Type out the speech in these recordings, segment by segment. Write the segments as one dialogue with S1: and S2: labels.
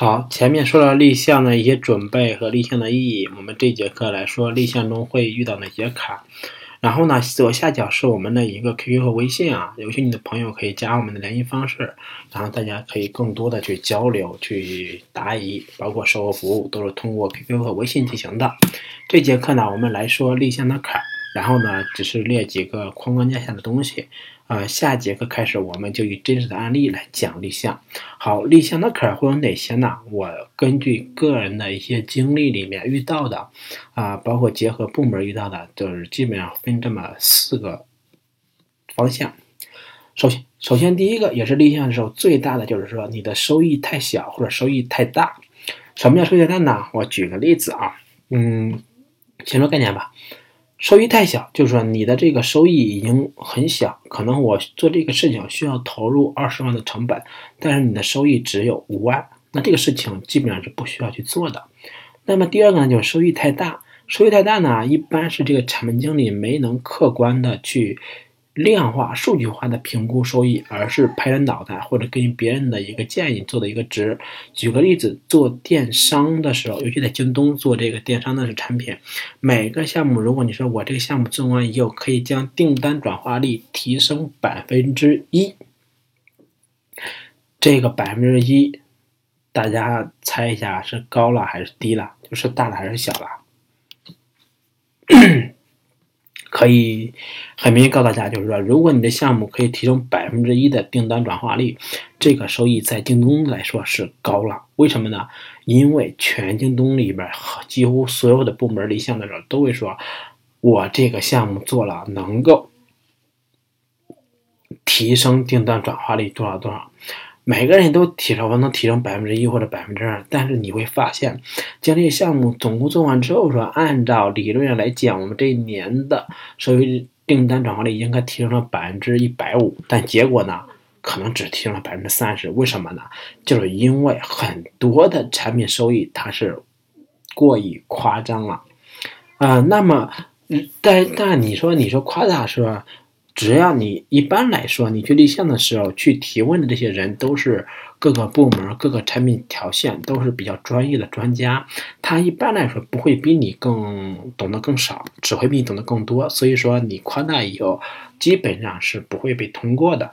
S1: 好，前面说了立项的一些准备和立项的意义，我们这节课来说立项中会遇到哪些坎。然后呢，左下角是我们的一个 QQ 和微信啊，有兴趣的朋友可以加我们的联系方式，然后大家可以更多的去交流、去答疑，包括售后服务都是通过 QQ 和微信进行的。这节课呢，我们来说立项的坎，然后呢，只是列几个框框架下的东西。呃，下节课开始，我们就以真实的案例来讲立项。好，立项的坎儿会有哪些呢？我根据个人的一些经历里面遇到的，啊，包括结合部门遇到的，就是基本上分这么四个方向。首先，首先第一个也是立项的时候最大的，就是说你的收益太小或者收益太大。什么叫收益太大呢？我举个例子啊，嗯，先说概念吧。收益太小，就是说你的这个收益已经很小，可能我做这个事情需要投入二十万的成本，但是你的收益只有五万，那这个事情基本上是不需要去做的。那么第二个呢，就是收益太大，收益太大呢，一般是这个产品经理没能客观的去。量化、数据化的评估收益，而是拍着脑袋或者根据别人的一个建议做的一个值。举个例子，做电商的时候，尤其在京东做这个电商的产品，每个项目，如果你说我这个项目做完以后可以将订单转化率提升百分之一，这个百分之一，大家猜一下是高了还是低了？就是大了还是小了？可以很明确告诉大家，就是说，如果你的项目可以提升百分之一的订单转化率，这个收益在京东来说是高了。为什么呢？因为全京东里边几乎所有的部门立项的时候都会说，我这个项目做了能够提升订单转化率多少多少。每个人都提出我能提升百分之一或者百分之二，但是你会发现，将这个项目总共做完之后，说按照理论上来讲，我们这一年的收益订单转化率应该提升了百分之一百五，但结果呢，可能只提升了百分之三十。为什么呢？就是因为很多的产品收益它是过于夸张了啊。那么，但但你说你说夸大是吧？只要你一般来说，你去立项的时候去提问的这些人都是各个部门、各个产品条线都是比较专业的专家，他一般来说不会比你更懂得更少，只会比你懂得更多。所以说你夸大以后，基本上是不会被通过的。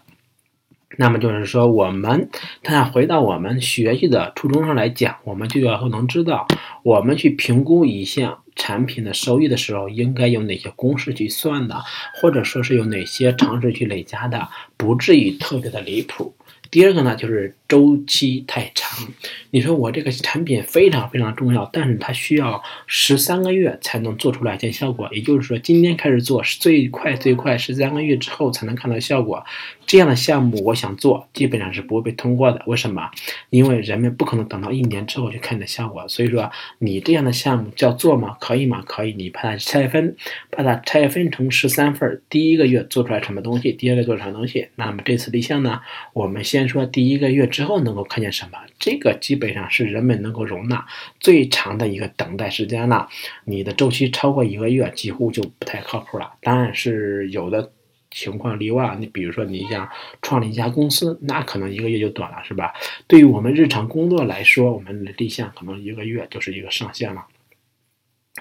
S1: 那么就是说，我们他回到我们学习的初衷上来讲，我们就要能知道，我们去评估一项。产品的收益的时候，应该有哪些公式去算的，或者说是有哪些常识去累加的，不至于特别的离谱。第二个呢，就是周期太长。你说我这个产品非常非常重要，但是它需要十三个月才能做出来见效果。也就是说，今天开始做，最快最快十三个月之后才能看到效果。这样的项目我想做，基本上是不会被通过的。为什么？因为人们不可能等到一年之后去看你的效果。所以说，你这样的项目叫做吗？可以吗？可以。你把它拆分，把它拆分成十三份。第一个月做出来什么东西？第二个做什么东西？那么这次立项呢？我们先。说第一个月之后能够看见什么？这个基本上是人们能够容纳最长的一个等待时间了。你的周期超过一个月，几乎就不太靠谱了。当然是有的情况例外。你比如说，你想创立一家公司，那可能一个月就短了，是吧？对于我们日常工作来说，我们的立项可能一个月就是一个上限了。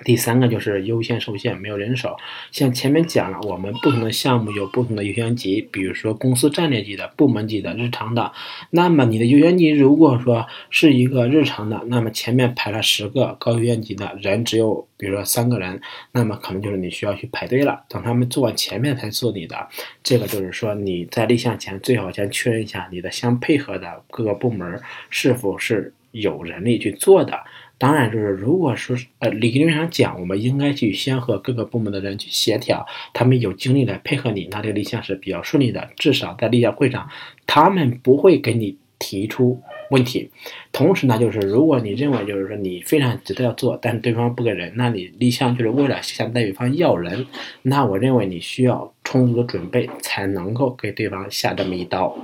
S1: 第三个就是优先受限，没有人手。像前面讲了，我们不同的项目有不同的优先级，比如说公司战略级的、部门级的、日常的。那么你的优先级如果说是一个日常的，那么前面排了十个高优先级的人，只有比如说三个人，那么可能就是你需要去排队了，等他们做完前面才做你的。这个就是说你在立项前最好先确认一下你的相配合的各个部门是否是有人力去做的。当然，就是如果说呃，理论上讲，我们应该去先和各个部门的人去协调，他们有精力来配合你，那这个立项是比较顺利的。至少在立项会上，他们不会给你提出问题。同时呢，就是如果你认为就是说你非常值得要做，但是对方不给人，那你立项就是为了向对方要人，那我认为你需要充足的准备才能够给对方下这么一刀。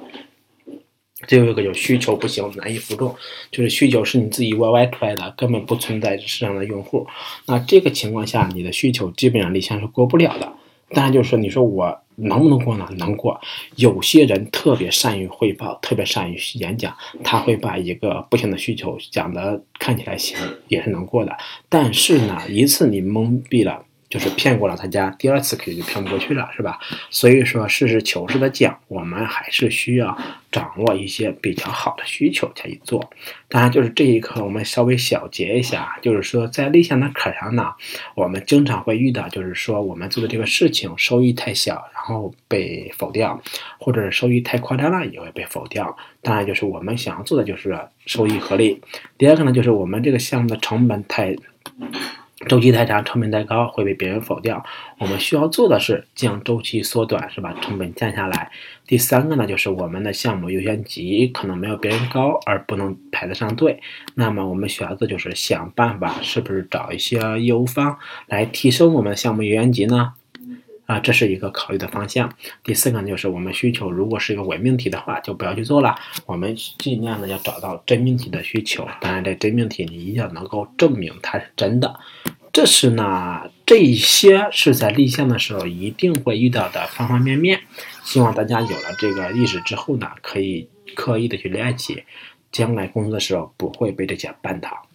S1: 最后一个就需求不行，难以服众，就是需求是你自己 YY 出来的，根本不存在市场的用户。那这个情况下，你的需求基本上立项是过不了的。当然就是说，你说我能不能过呢？能过。有些人特别善于汇报，特别善于演讲，他会把一个不行的需求讲的看起来行，也是能过的。但是呢，一次你蒙蔽了。就是骗过了他家，第二次肯定就骗不过去了，是吧？所以说，实事求是的讲，我们还是需要掌握一些比较好的需求才去做。当然，就是这一课我们稍微小结一下，就是说在立项的课上呢，我们经常会遇到，就是说我们做的这个事情收益太小，然后被否掉，或者是收益太夸张了也会被否掉。当然，就是我们想要做的就是收益合理。第二个呢，就是我们这个项目的成本太。周期太长，成本太高会被别人否掉。我们需要做的是将周期缩短，是吧？成本降下来。第三个呢，就是我们的项目优先级可能没有别人高，而不能排得上队。那么我们需要的就是想办法，是不是找一些业务方来提升我们的项目优先级呢？啊，这是一个考虑的方向。第四个呢，就是我们需求如果是一个伪命题的话，就不要去做了。我们尽量的要找到真命题的需求。当然，这真命题你一定要能够证明它是真的。这是呢，这一些是在立项的时候一定会遇到的方方面面。希望大家有了这个意识之后呢，可以刻意的去练习，将来工作的时候不会被这些绊倒。